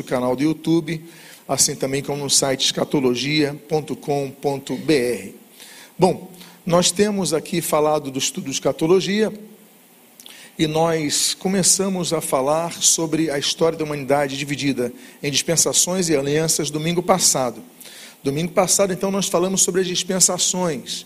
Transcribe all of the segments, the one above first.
o canal do YouTube, assim também como no site escatologia.com.br. Bom, nós temos aqui falado do estudo de escatologia e nós começamos a falar sobre a história da humanidade dividida em dispensações e alianças domingo passado. Domingo passado, então, nós falamos sobre as dispensações.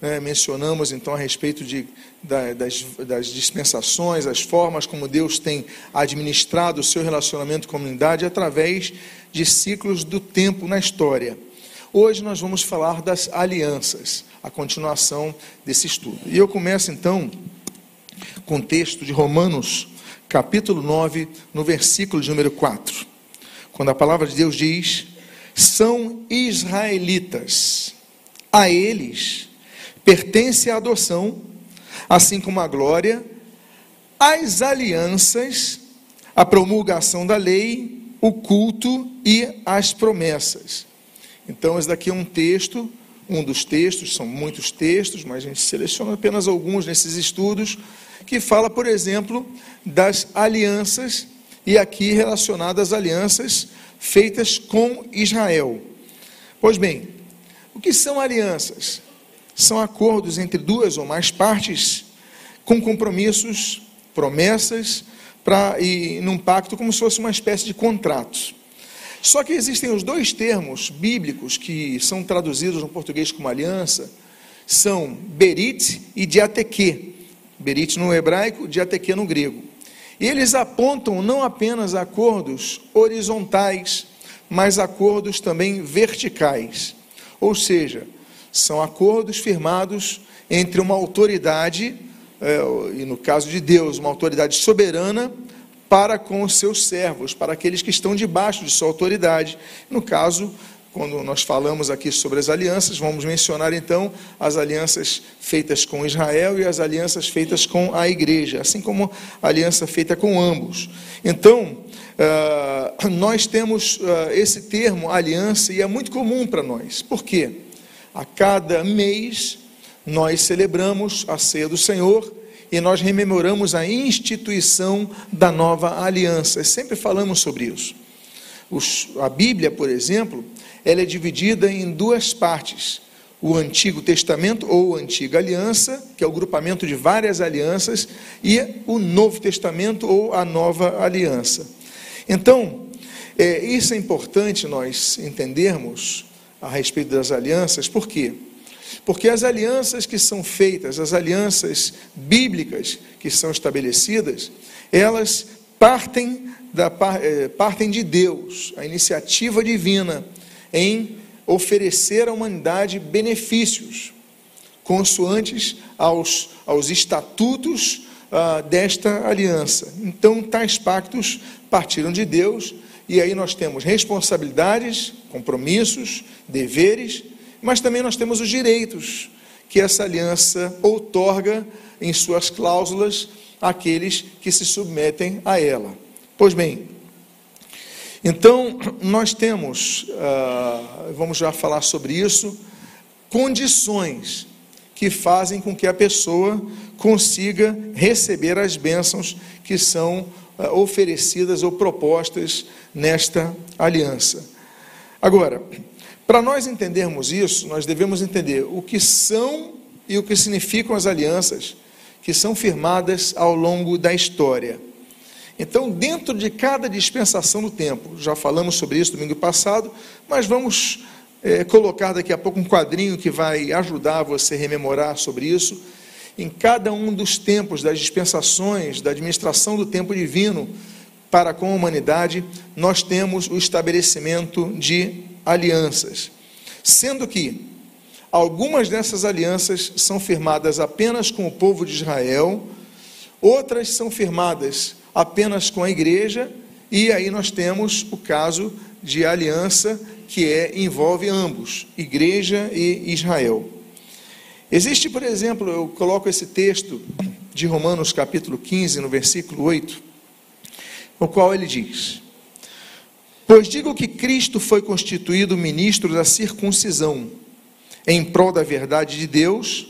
Né, mencionamos então a respeito de, da, das, das, dispensações, as formas como Deus tem administrado o seu relacionamento com a comunidade através de ciclos do tempo na história. Hoje nós vamos falar das alianças, a continuação desse estudo. E eu começo então com o texto de Romanos, capítulo 9, no versículo de número 4, quando a palavra de Deus diz: São israelitas, a eles pertence à adoção, assim como a glória, as alianças, a promulgação da lei, o culto e as promessas. Então, esse daqui é um texto, um dos textos, são muitos textos, mas a gente seleciona apenas alguns nesses estudos, que fala, por exemplo, das alianças, e aqui relacionadas às alianças feitas com Israel. Pois bem, o que são alianças? São acordos entre duas ou mais partes com compromissos, promessas, para e num pacto como se fosse uma espécie de contrato. Só que existem os dois termos bíblicos que são traduzidos no português como aliança, são berit e diateque. Berit no hebraico, diateque no grego. E eles apontam não apenas acordos horizontais, mas acordos também verticais. Ou seja, são acordos firmados entre uma autoridade, é, e no caso de Deus, uma autoridade soberana, para com os seus servos, para aqueles que estão debaixo de sua autoridade. No caso, quando nós falamos aqui sobre as alianças, vamos mencionar então as alianças feitas com Israel e as alianças feitas com a igreja, assim como a aliança feita com ambos. Então, uh, nós temos uh, esse termo aliança e é muito comum para nós. Por quê? A cada mês nós celebramos a ceia do Senhor e nós rememoramos a instituição da nova aliança. Sempre falamos sobre isso. Os, a Bíblia, por exemplo, ela é dividida em duas partes. O Antigo Testamento ou Antiga Aliança, que é o grupamento de várias alianças, e o Novo Testamento ou a Nova Aliança. Então, é, isso é importante nós entendermos, a respeito das alianças, por quê? Porque as alianças que são feitas, as alianças bíblicas que são estabelecidas, elas partem, da, eh, partem de Deus, a iniciativa divina em oferecer à humanidade benefícios, consoantes aos, aos estatutos ah, desta aliança. Então, tais pactos partiram de Deus e aí nós temos responsabilidades, compromissos, deveres, mas também nós temos os direitos que essa aliança outorga em suas cláusulas àqueles que se submetem a ela. Pois bem, então nós temos, uh, vamos já falar sobre isso, condições que fazem com que a pessoa consiga receber as bênçãos que são oferecidas ou propostas nesta aliança. Agora, para nós entendermos isso, nós devemos entender o que são e o que significam as alianças que são firmadas ao longo da história. Então, dentro de cada dispensação do tempo, já falamos sobre isso domingo passado, mas vamos é, colocar daqui a pouco um quadrinho que vai ajudar você a rememorar sobre isso. Em cada um dos tempos das dispensações, da administração do tempo divino, para com a humanidade, nós temos o estabelecimento de alianças. Sendo que algumas dessas alianças são firmadas apenas com o povo de Israel, outras são firmadas apenas com a igreja, e aí nós temos o caso de aliança que é, envolve ambos, igreja e Israel. Existe, por exemplo, eu coloco esse texto de Romanos capítulo 15, no versículo 8, no qual ele diz: Pois digo que Cristo foi constituído ministro da circuncisão, em prol da verdade de Deus,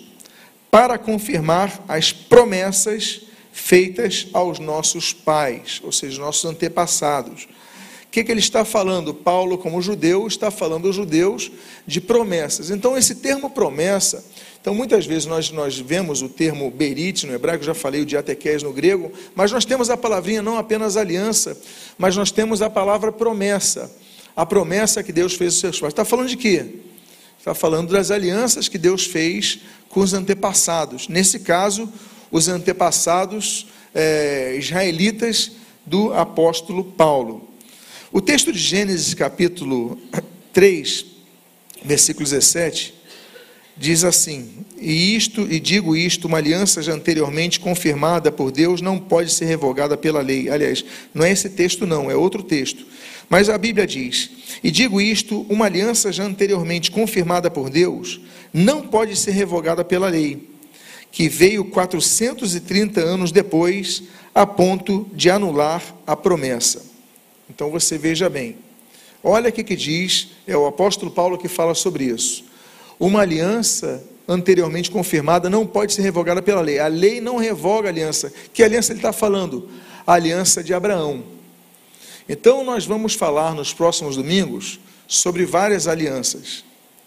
para confirmar as promessas feitas aos nossos pais, ou seja, nossos antepassados, O que, que ele está falando? Paulo, como judeu, está falando aos judeus de promessas. Então, esse termo promessa, então muitas vezes nós, nós vemos o termo berit no hebraico, já falei o diatequés no grego, mas nós temos a palavrinha não apenas aliança, mas nós temos a palavra promessa. A promessa que Deus fez aos seus pais. Está falando de quê? Está falando das alianças que Deus fez com os antepassados. Nesse caso, os antepassados é, israelitas do apóstolo Paulo. O texto de Gênesis, capítulo 3, versículo 17, diz assim: E isto, e digo isto, uma aliança já anteriormente confirmada por Deus não pode ser revogada pela lei. Aliás, não é esse texto, não, é outro texto. Mas a Bíblia diz: E digo isto, uma aliança já anteriormente confirmada por Deus não pode ser revogada pela lei que veio 430 anos depois, a ponto de anular a promessa. Então você veja bem. Olha o que diz, é o apóstolo Paulo que fala sobre isso. Uma aliança anteriormente confirmada não pode ser revogada pela lei. A lei não revoga a aliança. Que aliança ele está falando? A aliança de Abraão. Então nós vamos falar nos próximos domingos sobre várias alianças.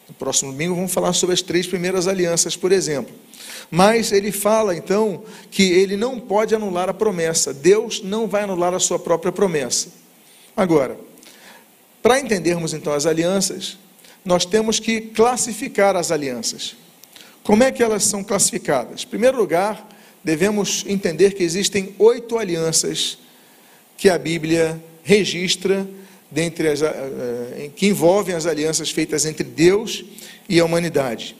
No próximo domingo vamos falar sobre as três primeiras alianças, por exemplo. Mas ele fala então que ele não pode anular a promessa. Deus não vai anular a sua própria promessa. Agora, para entendermos então as alianças, nós temos que classificar as alianças. Como é que elas são classificadas? Em primeiro lugar, devemos entender que existem oito alianças que a Bíblia registra dentre as, eh, eh, que envolvem as alianças feitas entre Deus e a humanidade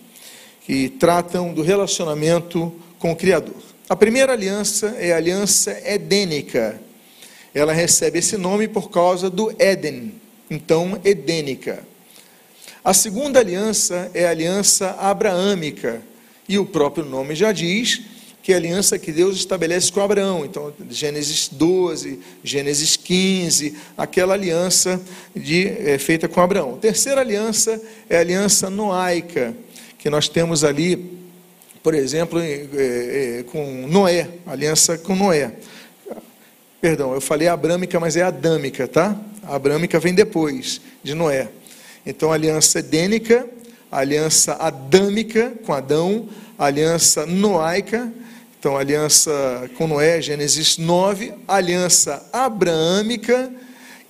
que tratam do relacionamento com o Criador. A primeira aliança é a aliança edênica. Ela recebe esse nome por causa do Éden, então edênica. A segunda aliança é a aliança abraâmica, e o próprio nome já diz que é a aliança que Deus estabelece com Abraão. Então, Gênesis 12, Gênesis 15, aquela aliança de, é, feita com Abraão. A terceira aliança é a aliança noaica que nós temos ali, por exemplo, é, é, com Noé, aliança com Noé. Perdão, eu falei abrâmica, mas é adâmica, tá? A abrâmica vem depois de Noé. Então, aliança edênica, aliança adâmica com Adão, aliança noaica, então aliança com Noé, Gênesis 9, aliança abraâmica,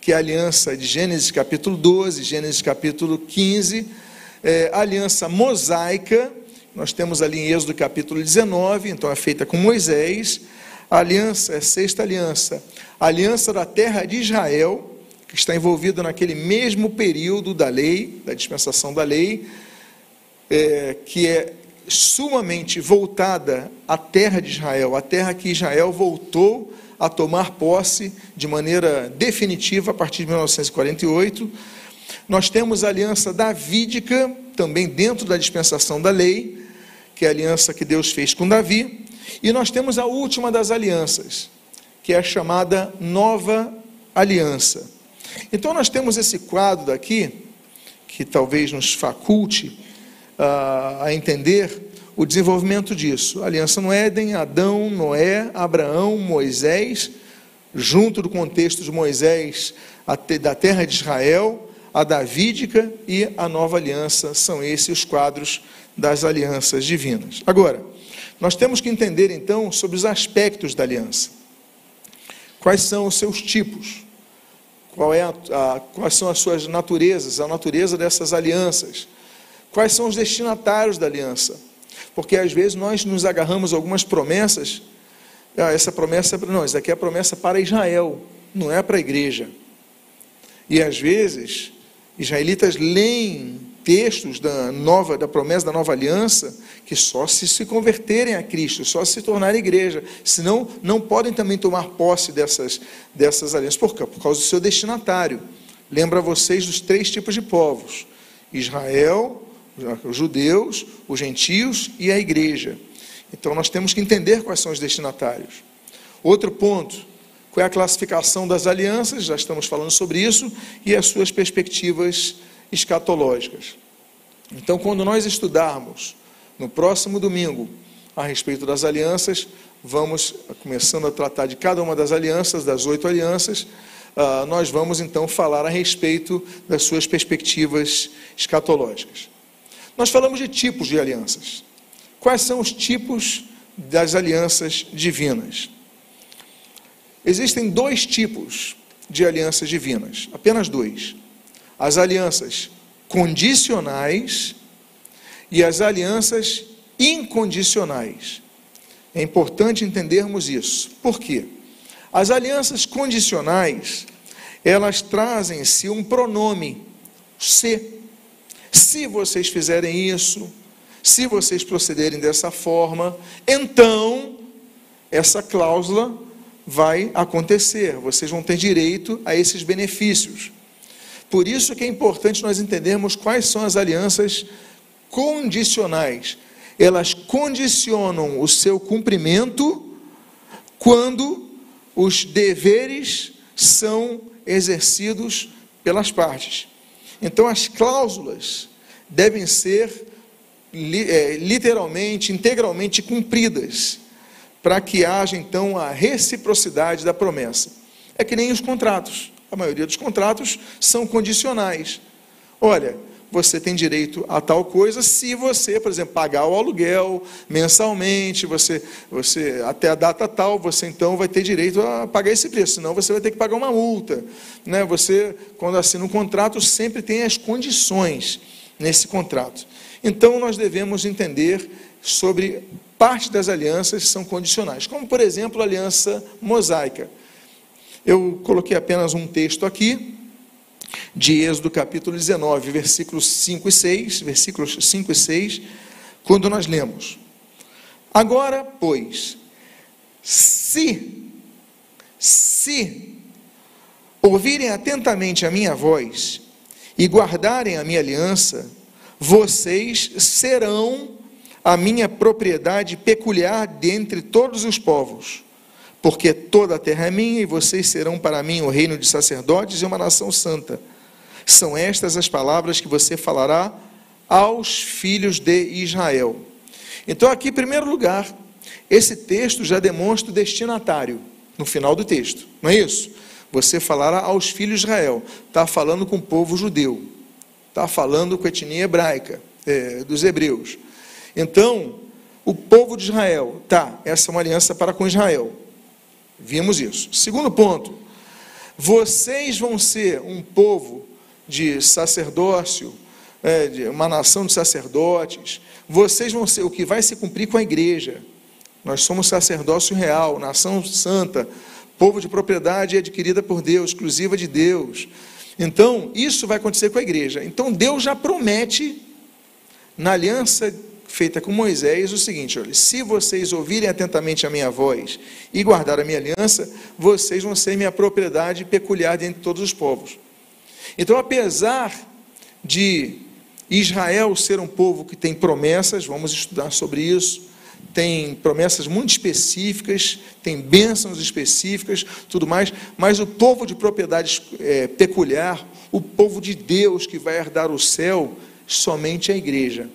que é a aliança de Gênesis capítulo 12, Gênesis capítulo 15, é, aliança mosaica, nós temos ali em Êxodo capítulo 19, então é feita com Moisés. A aliança é a sexta aliança, a aliança da terra de Israel, que está envolvida naquele mesmo período da lei, da dispensação da lei, é, que é sumamente voltada à terra de Israel, a terra que Israel voltou a tomar posse de maneira definitiva a partir de 1948 nós temos a aliança davídica, também dentro da dispensação da lei, que é a aliança que Deus fez com Davi. E nós temos a última das alianças, que é a chamada nova aliança. Então nós temos esse quadro daqui, que talvez nos faculte uh, a entender o desenvolvimento disso. aliança no Éden, Adão, Noé, Abraão, Moisés, junto do contexto de Moisés, da terra de Israel, a davídica e a nova aliança. São esses os quadros das alianças divinas. Agora, nós temos que entender então sobre os aspectos da aliança. Quais são os seus tipos? Qual é a, a, quais são as suas naturezas, a natureza dessas alianças? Quais são os destinatários da aliança? Porque às vezes nós nos agarramos algumas promessas. Ah, essa promessa, não, isso aqui é a promessa para Israel, não é para a igreja. E às vezes israelitas leem textos da nova da promessa da nova aliança que só se se converterem a Cristo, só se tornarem igreja, senão não podem também tomar posse dessas dessas alianças por, por causa do seu destinatário. Lembra vocês dos três tipos de povos: Israel, os judeus, os gentios e a igreja. Então nós temos que entender quais são os destinatários. Outro ponto, qual é a classificação das alianças, já estamos falando sobre isso, e as suas perspectivas escatológicas. Então, quando nós estudarmos no próximo domingo a respeito das alianças, vamos começando a tratar de cada uma das alianças, das oito alianças, uh, nós vamos então falar a respeito das suas perspectivas escatológicas. Nós falamos de tipos de alianças. Quais são os tipos das alianças divinas? Existem dois tipos de alianças divinas, apenas dois: as alianças condicionais e as alianças incondicionais. É importante entendermos isso. Por quê? As alianças condicionais, elas trazem em si um pronome, se. Se vocês fizerem isso, se vocês procederem dessa forma, então essa cláusula vai acontecer, vocês vão ter direito a esses benefícios. Por isso que é importante nós entendermos quais são as alianças condicionais elas condicionam o seu cumprimento quando os deveres são exercidos pelas partes. Então, as cláusulas devem ser é, literalmente, integralmente cumpridas, para que haja então a reciprocidade da promessa. É que nem os contratos. A maioria dos contratos são condicionais. Olha, você tem direito a tal coisa se você, por exemplo, pagar o aluguel mensalmente, você, você até a data tal, você então vai ter direito a pagar esse preço, senão você vai ter que pagar uma multa. Né? Você, quando assina um contrato, sempre tem as condições nesse contrato. Então nós devemos entender sobre parte das alianças que são condicionais, como por exemplo a aliança mosaica. Eu coloquei apenas um texto aqui, de Êxodo capítulo 19, versículos 5 e 6, versículos 5 e 6, quando nós lemos: Agora, pois, se, se ouvirem atentamente a minha voz e guardarem a minha aliança, vocês serão a minha propriedade peculiar dentre todos os povos, porque toda a terra é minha e vocês serão para mim o reino de sacerdotes e uma nação santa. São estas as palavras que você falará aos filhos de Israel. Então, aqui, em primeiro lugar, esse texto já demonstra o destinatário no final do texto, não é isso? Você falará aos filhos de Israel, está falando com o povo judeu, está falando com a etnia hebraica, é, dos hebreus. Então, o povo de Israel, tá, essa é uma aliança para com Israel. Vimos isso. Segundo ponto, vocês vão ser um povo de sacerdócio, é, de uma nação de sacerdotes, vocês vão ser o que vai se cumprir com a igreja. Nós somos sacerdócio real, nação santa, povo de propriedade adquirida por Deus, exclusiva de Deus. Então, isso vai acontecer com a igreja. Então, Deus já promete, na aliança feita com Moisés, o seguinte: olha, se vocês ouvirem atentamente a minha voz e guardar a minha aliança, vocês vão ser minha propriedade peculiar dentre todos os povos. Então, apesar de Israel ser um povo que tem promessas, vamos estudar sobre isso, tem promessas muito específicas, tem bênçãos específicas, tudo mais, mas o povo de propriedade é, peculiar, o povo de Deus que vai herdar o céu, somente a igreja.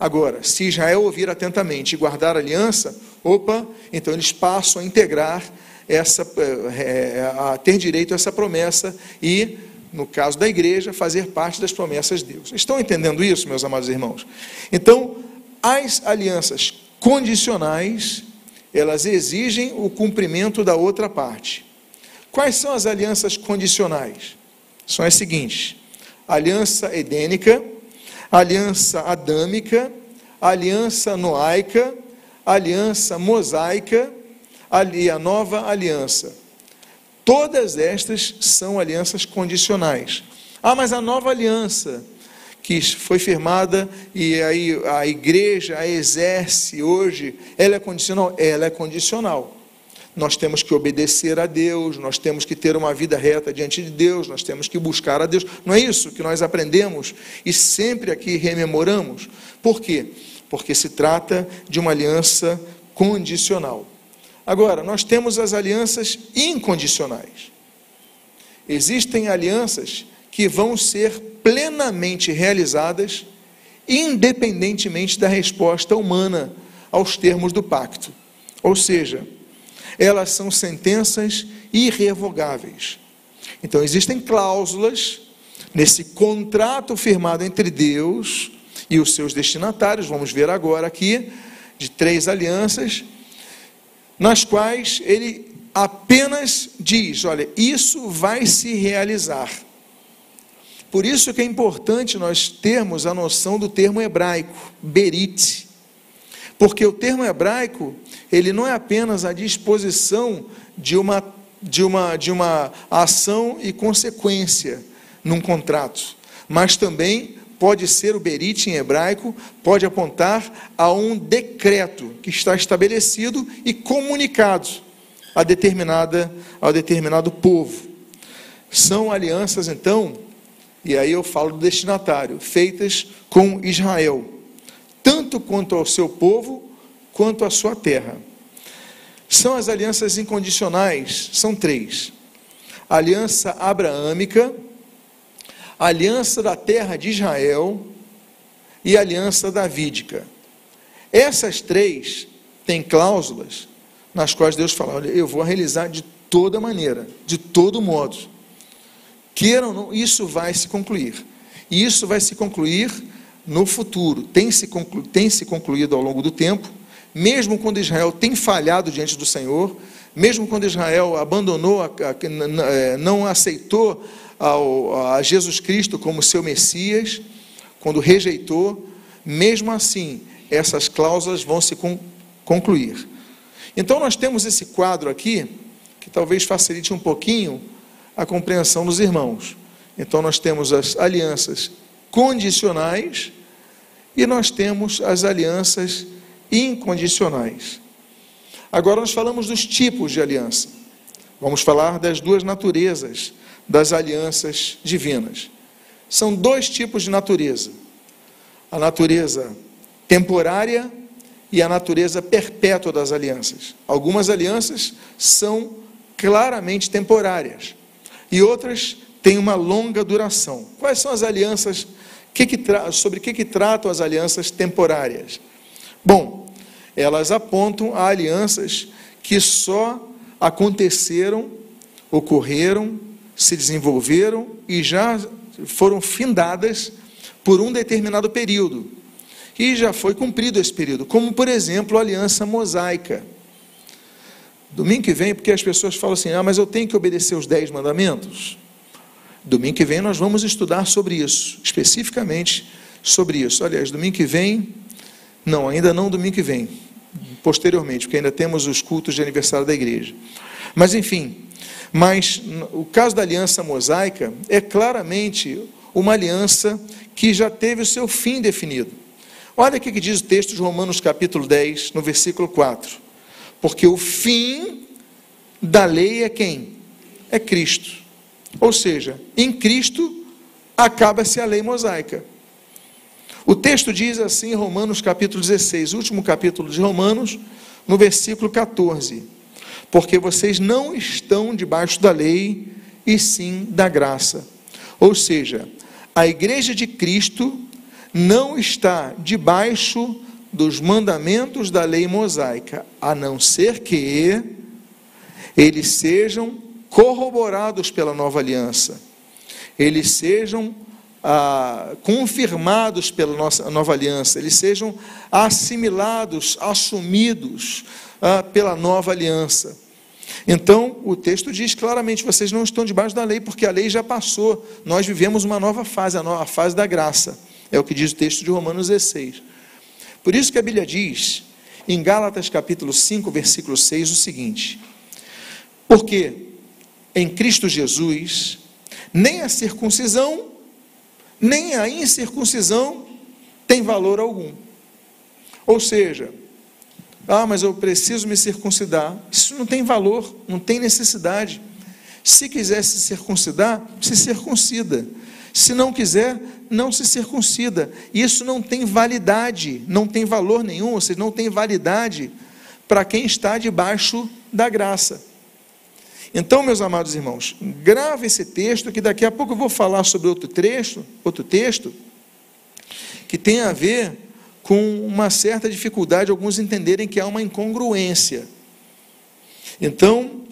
Agora, se Israel ouvir atentamente e guardar aliança, opa, então eles passam a integrar essa, é, a ter direito a essa promessa e no caso da igreja, fazer parte das promessas de Deus. Estão entendendo isso, meus amados irmãos? Então, as alianças condicionais, elas exigem o cumprimento da outra parte. Quais são as alianças condicionais? São as seguintes: aliança edênica, aliança adâmica, aliança noaica, aliança mosaica e a nova aliança. Todas estas são alianças condicionais. Ah, mas a nova aliança que foi firmada e aí a igreja a exerce hoje, ela é condicional? Ela é condicional. Nós temos que obedecer a Deus, nós temos que ter uma vida reta diante de Deus, nós temos que buscar a Deus. Não é isso que nós aprendemos e sempre aqui rememoramos? Por quê? Porque se trata de uma aliança condicional. Agora, nós temos as alianças incondicionais. Existem alianças que vão ser plenamente realizadas, independentemente da resposta humana aos termos do pacto. Ou seja, elas são sentenças irrevogáveis. Então existem cláusulas nesse contrato firmado entre Deus e os seus destinatários, vamos ver agora aqui, de três alianças, nas quais ele apenas diz: olha, isso vai se realizar. Por isso que é importante nós termos a noção do termo hebraico, berit. Porque o termo hebraico, ele não é apenas a disposição de uma, de uma, de uma ação e consequência num contrato, mas também pode ser o berit em hebraico, pode apontar a um decreto que está estabelecido e comunicado a determinada a determinado povo. São alianças então, e aí eu falo do destinatário, feitas com Israel, tanto quanto ao seu povo, quanto à sua terra. São as alianças incondicionais, são três: a aliança abraâmica, a aliança da terra de Israel e a aliança davídica. Essas três têm cláusulas nas quais Deus fala: olha, eu vou realizar de toda maneira, de todo modo. Queiram ou não, isso vai se concluir. E isso vai se concluir no futuro. Tem se, conclu, tem se concluído ao longo do tempo, mesmo quando Israel tem falhado diante do Senhor, mesmo quando Israel abandonou, é, não aceitou a Jesus Cristo como seu Messias, quando rejeitou, mesmo assim, essas cláusulas vão se concluir. Então, nós temos esse quadro aqui, que talvez facilite um pouquinho a compreensão dos irmãos. Então, nós temos as alianças condicionais e nós temos as alianças incondicionais. Agora, nós falamos dos tipos de aliança. Vamos falar das duas naturezas das alianças divinas. São dois tipos de natureza: a natureza temporária e a natureza perpétua das alianças. Algumas alianças são claramente temporárias e outras têm uma longa duração. Quais são as alianças? Que que sobre o que, que tratam as alianças temporárias? Bom, elas apontam a alianças que só aconteceram, ocorreram, se desenvolveram e já foram findadas por um determinado período e já foi cumprido esse período, como por exemplo a aliança mosaica. Domingo que vem, porque as pessoas falam assim: ah, mas eu tenho que obedecer os dez mandamentos. Domingo que vem nós vamos estudar sobre isso, especificamente sobre isso. Aliás, domingo que vem, não, ainda não domingo que vem, posteriormente, porque ainda temos os cultos de aniversário da igreja. Mas enfim, mas o caso da aliança mosaica é claramente uma aliança que já teve o seu fim definido. Olha o que diz o texto de Romanos capítulo 10, no versículo 4. Porque o fim da lei é quem? É Cristo. Ou seja, em Cristo acaba-se a lei mosaica. O texto diz assim Romanos capítulo 16, último capítulo de Romanos, no versículo 14: Porque vocês não estão debaixo da lei, e sim da graça. Ou seja, a igreja de Cristo não está debaixo dos mandamentos da lei mosaica, a não ser que eles sejam corroborados pela nova aliança, eles sejam ah, confirmados pela nossa nova aliança, eles sejam assimilados, assumidos ah, pela nova aliança. Então, o texto diz claramente: vocês não estão debaixo da lei, porque a lei já passou, nós vivemos uma nova fase, a nova fase da graça. É o que diz o texto de Romanos 16. Por isso que a Bíblia diz, em Gálatas capítulo 5, versículo 6, o seguinte: Porque em Cristo Jesus, nem a circuncisão, nem a incircuncisão tem valor algum. Ou seja, ah, mas eu preciso me circuncidar. Isso não tem valor, não tem necessidade. Se quiser se circuncidar, se circuncida. Se não quiser, não se circuncida. Isso não tem validade, não tem valor nenhum, ou seja, não tem validade para quem está debaixo da graça. Então, meus amados irmãos, grave esse texto, que daqui a pouco eu vou falar sobre outro trecho, outro texto, que tem a ver com uma certa dificuldade, alguns entenderem que há uma incongruência. Então,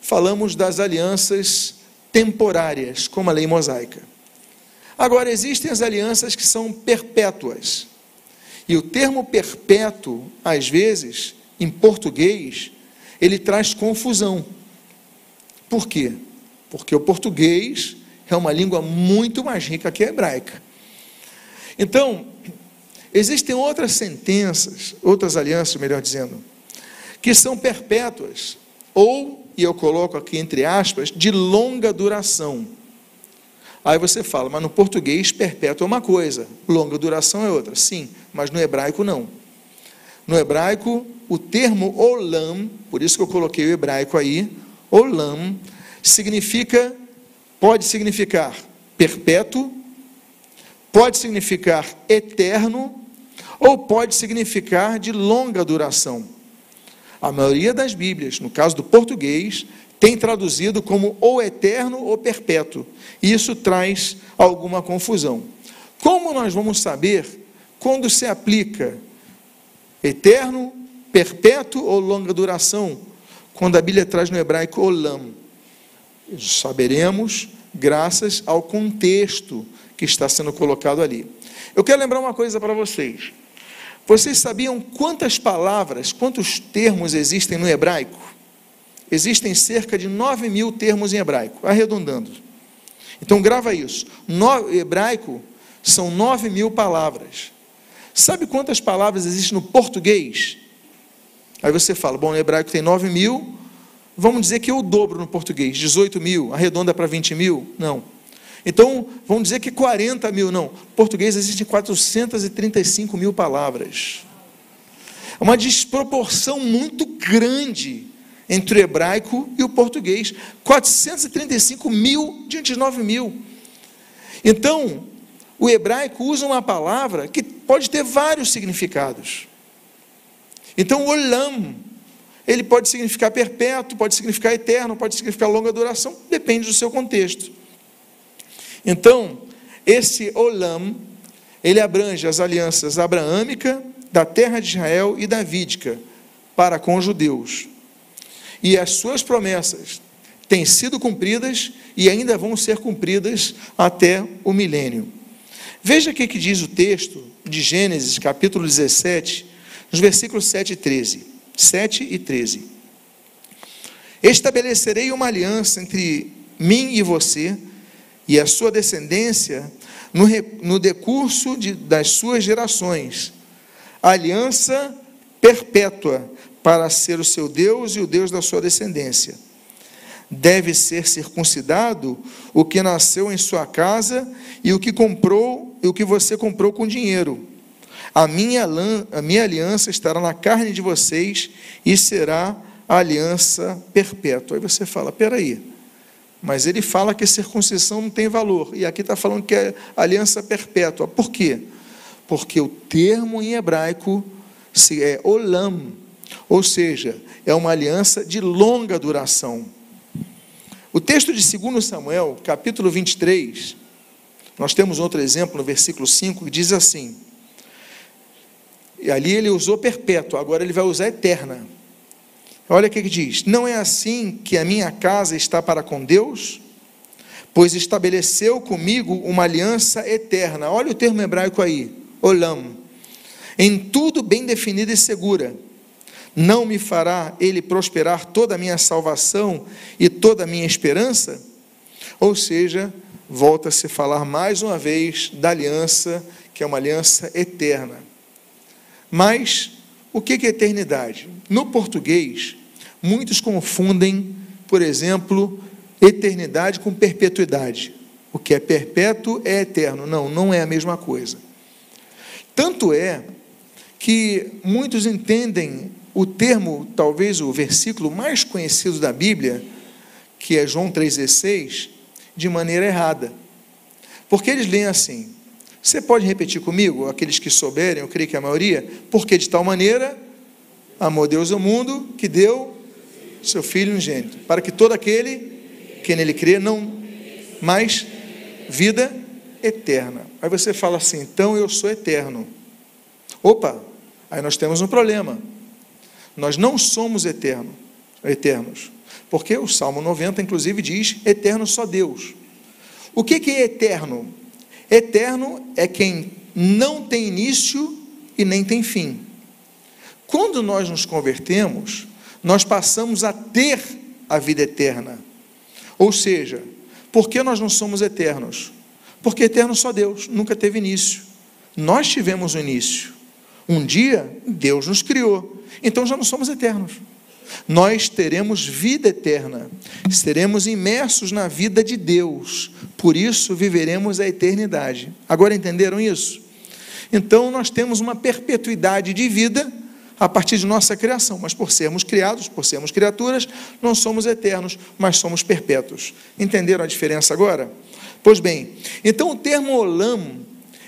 falamos das alianças temporárias, como a lei mosaica. Agora, existem as alianças que são perpétuas. E o termo perpétuo, às vezes, em português, ele traz confusão. Por quê? Porque o português é uma língua muito mais rica que a hebraica. Então, existem outras sentenças, outras alianças, melhor dizendo, que são perpétuas, ou, e eu coloco aqui entre aspas, de longa duração. Aí você fala, mas no português perpétuo é uma coisa, longa duração é outra. Sim, mas no hebraico não. No hebraico, o termo olam, por isso que eu coloquei o hebraico aí, olam, significa, pode significar perpétuo, pode significar eterno, ou pode significar de longa duração. A maioria das Bíblias, no caso do português, tem traduzido como ou eterno ou perpétuo. E isso traz alguma confusão. Como nós vamos saber quando se aplica eterno, perpétuo ou longa duração? Quando a Bíblia traz no hebraico olam. Saberemos graças ao contexto que está sendo colocado ali. Eu quero lembrar uma coisa para vocês. Vocês sabiam quantas palavras, quantos termos existem no hebraico? Existem cerca de 9 mil termos em hebraico, arredondando. Então grava isso. No hebraico são 9 mil palavras. Sabe quantas palavras existem no português? Aí você fala, bom, no hebraico tem 9 mil, vamos dizer que eu dobro no português, 18 mil, arredonda para 20 mil? Não. Então, vamos dizer que 40 mil, não. Em português existem 435 mil palavras. É uma desproporção muito grande entre o hebraico e o português. 435 mil diante de 9 mil. Então, o hebraico usa uma palavra que pode ter vários significados. Então, olam, ele pode significar perpétuo, pode significar eterno, pode significar longa duração, depende do seu contexto. Então, esse Olam, ele abrange as alianças abraâmica, da terra de Israel e davídica para com os judeus. E as suas promessas têm sido cumpridas e ainda vão ser cumpridas até o milênio. Veja o que diz o texto de Gênesis, capítulo 17, nos versículos 7 e 13. 7 e 13. Estabelecerei uma aliança entre mim e você, e a sua descendência no, no decurso de, das suas gerações. Aliança perpétua para ser o seu Deus e o Deus da sua descendência. Deve ser circuncidado o que nasceu em sua casa e o que comprou e o que você comprou com dinheiro. A minha, a minha aliança estará na carne de vocês e será a aliança perpétua. Aí você fala: peraí, mas ele fala que circuncisão não tem valor. E aqui está falando que é aliança perpétua. Por quê? Porque o termo em hebraico é olam, ou seja, é uma aliança de longa duração. O texto de 2 Samuel, capítulo 23, nós temos outro exemplo no versículo 5 que diz assim: e ali ele usou perpétua, agora ele vai usar eterna. Olha o que ele diz: Não é assim que a minha casa está para com Deus? Pois estabeleceu comigo uma aliança eterna. Olha o termo hebraico aí, olam. Em tudo bem definida e segura. Não me fará ele prosperar toda a minha salvação e toda a minha esperança? Ou seja, volta-se a falar mais uma vez da aliança, que é uma aliança eterna. Mas o que é eternidade? No português, Muitos confundem, por exemplo, eternidade com perpetuidade. O que é perpétuo é eterno. Não, não é a mesma coisa. Tanto é que muitos entendem o termo, talvez o versículo mais conhecido da Bíblia, que é João 3,16, de maneira errada. Porque eles leem assim. Você pode repetir comigo, aqueles que souberem, eu creio que a maioria, porque de tal maneira amou Deus o mundo que deu seu Filho unigênito, para que todo aquele que nele crê não mais vida eterna. Aí você fala assim, então eu sou eterno. Opa, aí nós temos um problema. Nós não somos eterno, eternos. Porque o Salmo 90, inclusive, diz: Eterno só Deus. O que, que é eterno? Eterno é quem não tem início e nem tem fim. Quando nós nos convertemos, nós passamos a ter a vida eterna. Ou seja, por que nós não somos eternos? Porque eterno só Deus, nunca teve início. Nós tivemos o um início. Um dia Deus nos criou, então já não somos eternos. Nós teremos vida eterna, seremos imersos na vida de Deus, por isso viveremos a eternidade. Agora entenderam isso? Então nós temos uma perpetuidade de vida a partir de nossa criação, mas por sermos criados, por sermos criaturas, não somos eternos, mas somos perpétuos. Entenderam a diferença agora? Pois bem, então o termo olam,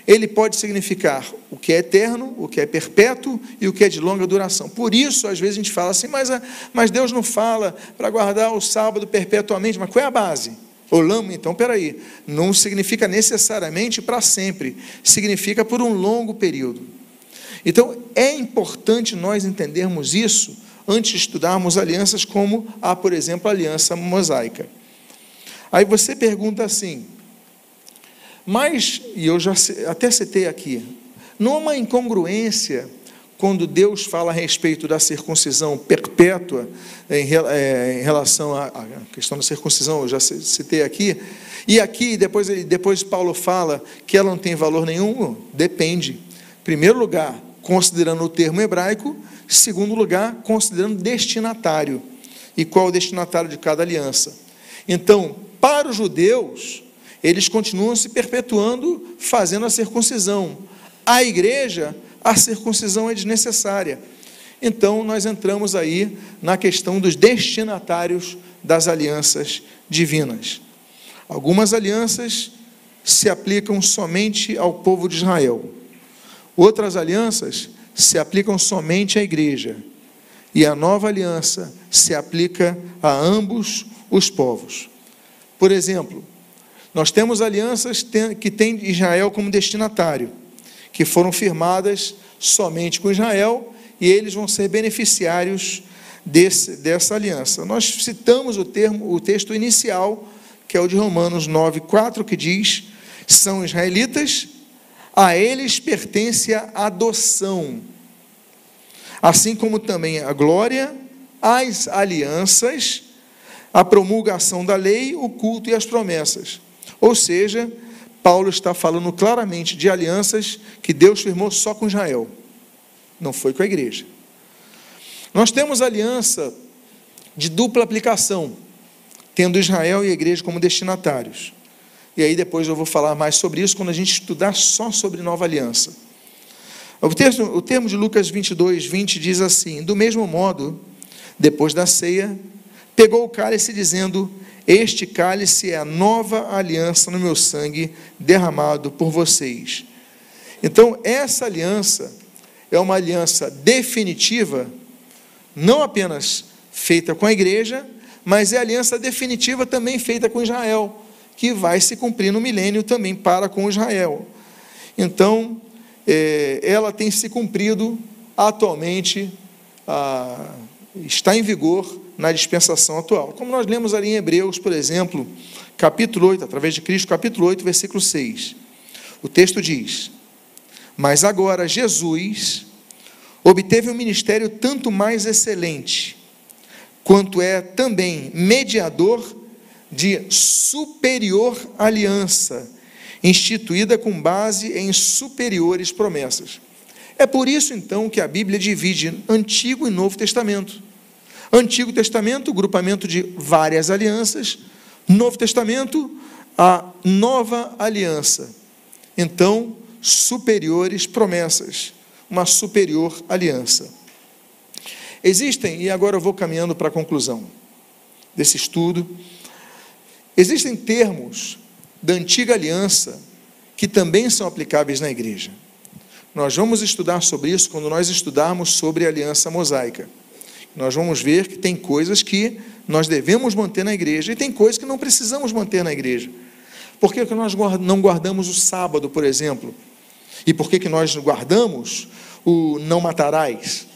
ele pode significar o que é eterno, o que é perpétuo e o que é de longa duração. Por isso, às vezes a gente fala assim, mas, mas Deus não fala para guardar o sábado perpetuamente, mas qual é a base? Olam, então, peraí, não significa necessariamente para sempre, significa por um longo período. Então, é importante nós entendermos isso antes de estudarmos alianças como a, por exemplo, a aliança mosaica. Aí você pergunta assim, mas, e eu já até citei aqui, não há uma incongruência quando Deus fala a respeito da circuncisão perpétua, em, é, em relação à, questão da circuncisão, eu já citei aqui, e aqui depois, depois Paulo fala que ela não tem valor nenhum, depende. Em primeiro lugar, considerando o termo hebraico, segundo lugar, considerando destinatário. E qual o destinatário de cada aliança? Então, para os judeus, eles continuam se perpetuando fazendo a circuncisão. A igreja, a circuncisão é desnecessária. Então, nós entramos aí na questão dos destinatários das alianças divinas. Algumas alianças se aplicam somente ao povo de Israel. Outras alianças se aplicam somente à igreja. E a nova aliança se aplica a ambos os povos. Por exemplo, nós temos alianças que têm Israel como destinatário, que foram firmadas somente com Israel e eles vão ser beneficiários desse, dessa aliança. Nós citamos o termo, o texto inicial, que é o de Romanos 9:4, que diz: são israelitas a eles pertence a adoção, assim como também a glória, as alianças, a promulgação da lei, o culto e as promessas. Ou seja, Paulo está falando claramente de alianças que Deus firmou só com Israel, não foi com a igreja. Nós temos aliança de dupla aplicação, tendo Israel e a igreja como destinatários. E aí depois eu vou falar mais sobre isso quando a gente estudar só sobre nova aliança. O, texto, o termo de Lucas 22, 20 diz assim: Do mesmo modo, depois da ceia, pegou o cálice, dizendo: Este cálice é a nova aliança no meu sangue, derramado por vocês. Então, essa aliança é uma aliança definitiva, não apenas feita com a igreja, mas é aliança definitiva também feita com Israel que vai se cumprir no milênio também para com Israel. Então, é, ela tem se cumprido atualmente, ah, está em vigor na dispensação atual. Como nós lemos ali em Hebreus, por exemplo, capítulo 8, através de Cristo, capítulo 8, versículo 6. O texto diz: Mas agora Jesus obteve um ministério tanto mais excelente, quanto é também mediador de superior aliança, instituída com base em superiores promessas. É por isso, então, que a Bíblia divide Antigo e Novo Testamento. Antigo Testamento, grupamento de várias alianças. Novo Testamento, a nova aliança. Então, superiores promessas, uma superior aliança. Existem, e agora eu vou caminhando para a conclusão desse estudo, Existem termos da antiga aliança que também são aplicáveis na igreja. Nós vamos estudar sobre isso quando nós estudarmos sobre a aliança mosaica. Nós vamos ver que tem coisas que nós devemos manter na igreja e tem coisas que não precisamos manter na igreja. Por que, que nós não guardamos o sábado, por exemplo? E por que, que nós guardamos o não matarás?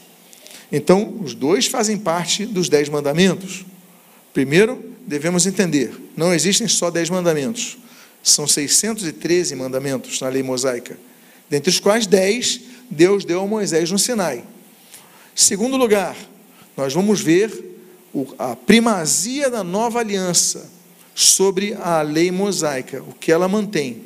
Então, os dois fazem parte dos dez mandamentos. Primeiro, devemos entender: não existem só dez mandamentos, são 613 mandamentos na lei mosaica, dentre os quais dez Deus deu a Moisés no Sinai. Segundo lugar, nós vamos ver a primazia da nova aliança sobre a lei mosaica, o que ela mantém.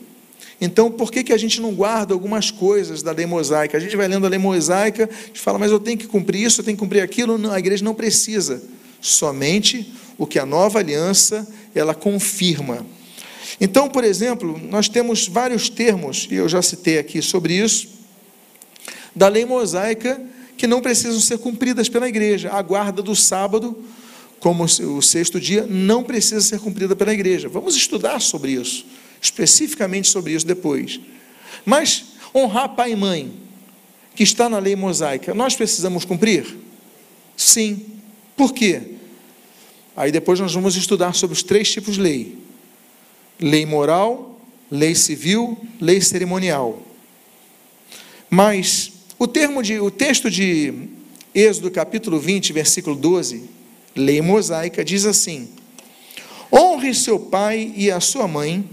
Então, por que, que a gente não guarda algumas coisas da lei mosaica? A gente vai lendo a lei mosaica, gente fala, mas eu tenho que cumprir isso, eu tenho que cumprir aquilo. Não, a igreja não precisa. Somente o que a nova aliança ela confirma. Então, por exemplo, nós temos vários termos, e eu já citei aqui sobre isso, da lei mosaica que não precisam ser cumpridas pela igreja. A guarda do sábado, como o sexto dia, não precisa ser cumprida pela igreja. Vamos estudar sobre isso, especificamente sobre isso depois. Mas honrar pai e mãe, que está na lei mosaica, nós precisamos cumprir? Sim. Por quê? Aí depois nós vamos estudar sobre os três tipos de lei: lei moral, lei civil, lei cerimonial. Mas o termo de o texto de Êxodo capítulo 20, versículo 12, lei mosaica diz assim: Honre seu pai e a sua mãe,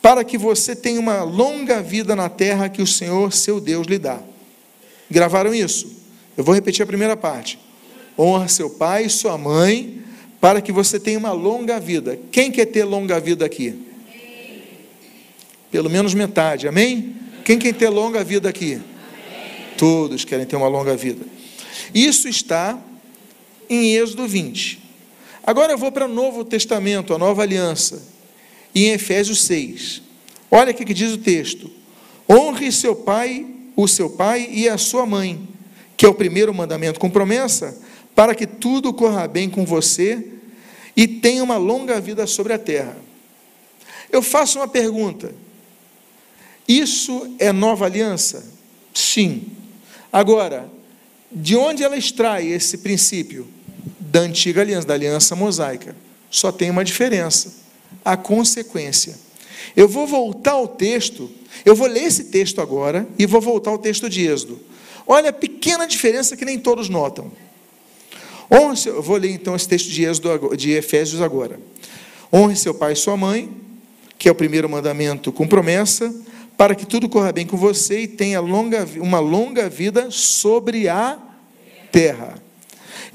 para que você tenha uma longa vida na terra que o Senhor, seu Deus, lhe dá. Gravaram isso? Eu vou repetir a primeira parte. Honra seu pai e sua mãe, para que você tenha uma longa vida. Quem quer ter longa vida aqui? Pelo menos metade, amém? Quem quer ter longa vida aqui? Todos querem ter uma longa vida. Isso está em Êxodo 20. Agora eu vou para o Novo Testamento, a Nova Aliança, em Efésios 6. Olha o que diz o texto: Honre seu pai, o seu pai e a sua mãe, que é o primeiro mandamento com promessa, para que tudo corra bem com você e tenha uma longa vida sobre a terra. Eu faço uma pergunta: isso é nova aliança? Sim. Agora, de onde ela extrai esse princípio? Da antiga aliança, da aliança mosaica. Só tem uma diferença: a consequência. Eu vou voltar ao texto, eu vou ler esse texto agora e vou voltar ao texto de Êxodo. Olha a pequena diferença que nem todos notam. Honre seu, eu vou ler então esse texto de, Êxodo, de Efésios agora. Honre seu pai e sua mãe, que é o primeiro mandamento com promessa, para que tudo corra bem com você e tenha longa, uma longa vida sobre a terra.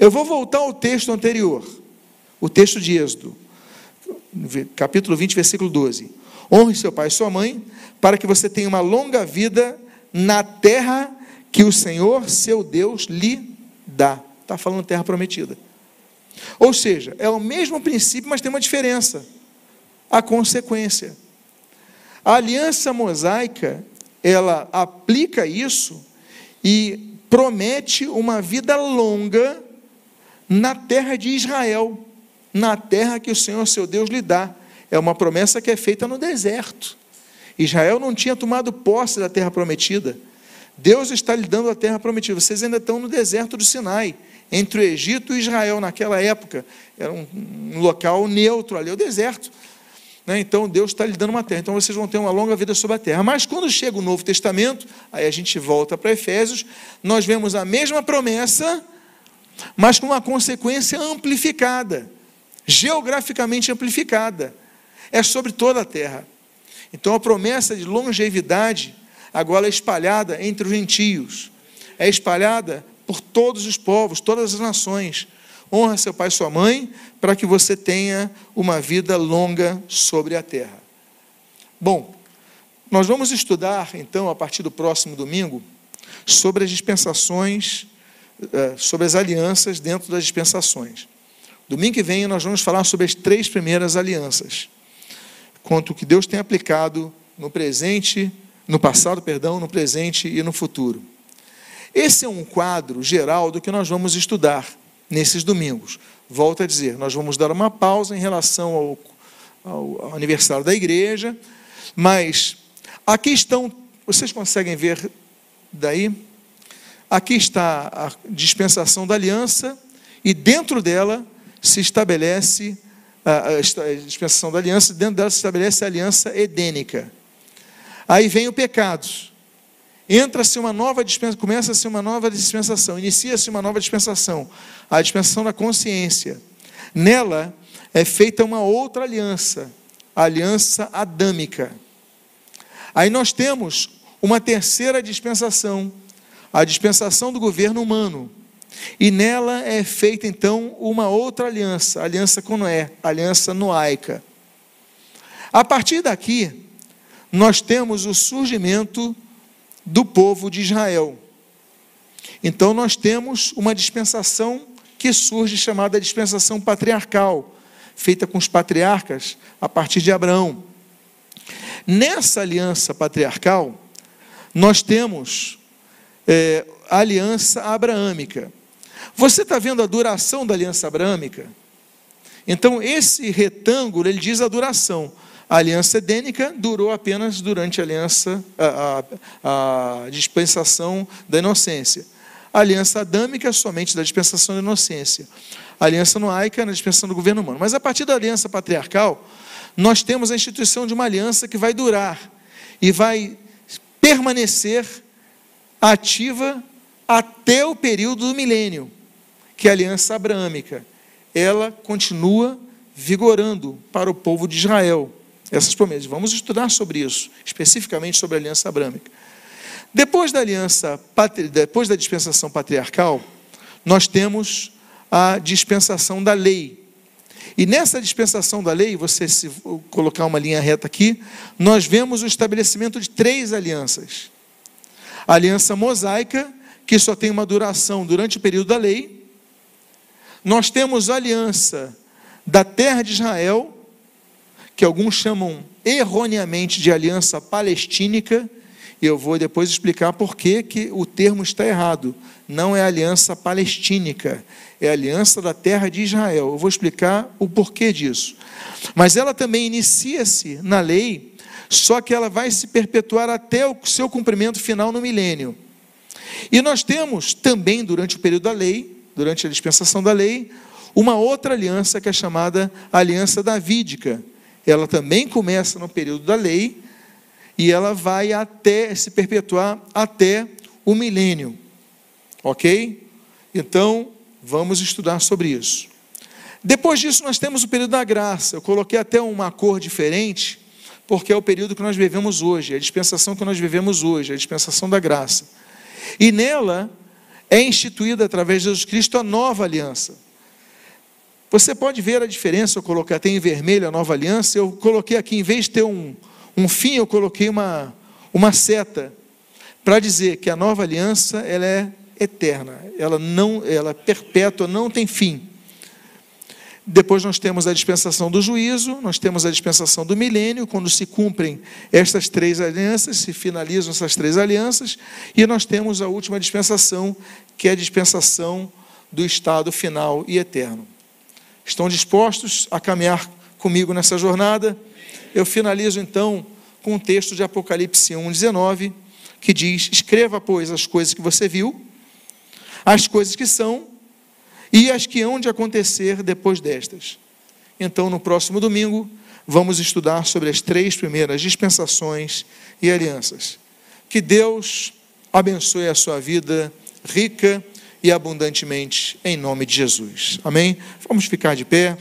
Eu vou voltar ao texto anterior, o texto de Êxodo, capítulo 20, versículo 12. Honre seu pai e sua mãe, para que você tenha uma longa vida na terra que o Senhor, seu Deus, lhe dá. Está falando terra prometida. Ou seja, é o mesmo princípio, mas tem uma diferença: a consequência. A aliança mosaica, ela aplica isso e promete uma vida longa na terra de Israel, na terra que o Senhor, seu Deus, lhe dá. É uma promessa que é feita no deserto. Israel não tinha tomado posse da terra prometida. Deus está lhe dando a terra prometida. Vocês ainda estão no deserto do Sinai entre o Egito e Israel naquela época. Era um, um local neutro ali, o deserto. Né? Então Deus está lhe dando uma terra. Então vocês vão ter uma longa vida sobre a terra. Mas quando chega o Novo Testamento, aí a gente volta para Efésios, nós vemos a mesma promessa, mas com uma consequência amplificada, geograficamente amplificada. É sobre toda a terra. Então a promessa de longevidade agora é espalhada entre os gentios. É espalhada por todos os povos, todas as nações. Honra seu pai e sua mãe, para que você tenha uma vida longa sobre a terra. Bom, nós vamos estudar, então, a partir do próximo domingo, sobre as dispensações, eh, sobre as alianças dentro das dispensações. Domingo que vem nós vamos falar sobre as três primeiras alianças, quanto o que Deus tem aplicado no presente, no passado, perdão, no presente e no futuro. Esse é um quadro geral do que nós vamos estudar nesses domingos. Volto a dizer, nós vamos dar uma pausa em relação ao, ao, ao aniversário da igreja, mas aqui estão, vocês conseguem ver daí? Aqui está a dispensação da aliança, e dentro dela se estabelece a, dispensação da aliança, dentro dela se estabelece a aliança edênica. Aí vem o pecado entra-se uma nova dispensação, começa-se uma nova dispensação, inicia-se uma nova dispensação, a dispensação da consciência. Nela é feita uma outra aliança, a aliança adâmica. Aí nós temos uma terceira dispensação, a dispensação do governo humano. E nela é feita então uma outra aliança, a aliança com Noé, a aliança noaica. A partir daqui, nós temos o surgimento do povo de Israel. Então nós temos uma dispensação que surge chamada dispensação patriarcal, feita com os patriarcas a partir de Abraão. Nessa aliança patriarcal, nós temos é, a aliança abraâmica. Você está vendo a duração da aliança abraâmica? Então, esse retângulo, ele diz a duração. A aliança edênica durou apenas durante a aliança, a, a, a dispensação da inocência. A aliança adâmica somente da dispensação da inocência. A aliança noaica na dispensação do governo humano. Mas a partir da aliança patriarcal, nós temos a instituição de uma aliança que vai durar e vai permanecer ativa até o período do milênio, que é a aliança abraâmica. Ela continua vigorando para o povo de Israel. Essas promessas. Vamos estudar sobre isso, especificamente sobre a aliança abrâmica. Depois da aliança, depois da dispensação patriarcal, nós temos a dispensação da lei. E nessa dispensação da lei, você se colocar uma linha reta aqui, nós vemos o estabelecimento de três alianças. A aliança mosaica, que só tem uma duração durante o período da lei. Nós temos a aliança da terra de Israel, que alguns chamam erroneamente de aliança palestínica, e eu vou depois explicar por que, que o termo está errado. Não é aliança palestínica, é aliança da terra de Israel. Eu vou explicar o porquê disso. Mas ela também inicia-se na lei, só que ela vai se perpetuar até o seu cumprimento final no milênio. E nós temos também, durante o período da lei, durante a dispensação da lei, uma outra aliança que é chamada aliança davídica, ela também começa no período da lei e ela vai até se perpetuar até o milênio. Ok? Então, vamos estudar sobre isso. Depois disso, nós temos o período da graça. Eu coloquei até uma cor diferente, porque é o período que nós vivemos hoje, é a dispensação que nós vivemos hoje, a dispensação da graça. E nela é instituída através de Jesus Cristo a nova aliança. Você pode ver a diferença, eu coloquei até em vermelho a nova aliança, eu coloquei aqui, em vez de ter um, um fim, eu coloquei uma, uma seta, para dizer que a nova aliança ela é eterna, ela não, ela é perpétua, não tem fim. Depois nós temos a dispensação do juízo, nós temos a dispensação do milênio, quando se cumprem estas três alianças, se finalizam essas três alianças, e nós temos a última dispensação, que é a dispensação do estado final e eterno. Estão dispostos a caminhar comigo nessa jornada? Eu finalizo então com o texto de Apocalipse 1:19, que diz: Escreva, pois, as coisas que você viu, as coisas que são e as que hão de acontecer depois destas. Então, no próximo domingo, vamos estudar sobre as três primeiras dispensações e alianças. Que Deus abençoe a sua vida rica e abundantemente em nome de Jesus. Amém? Vamos ficar de pé.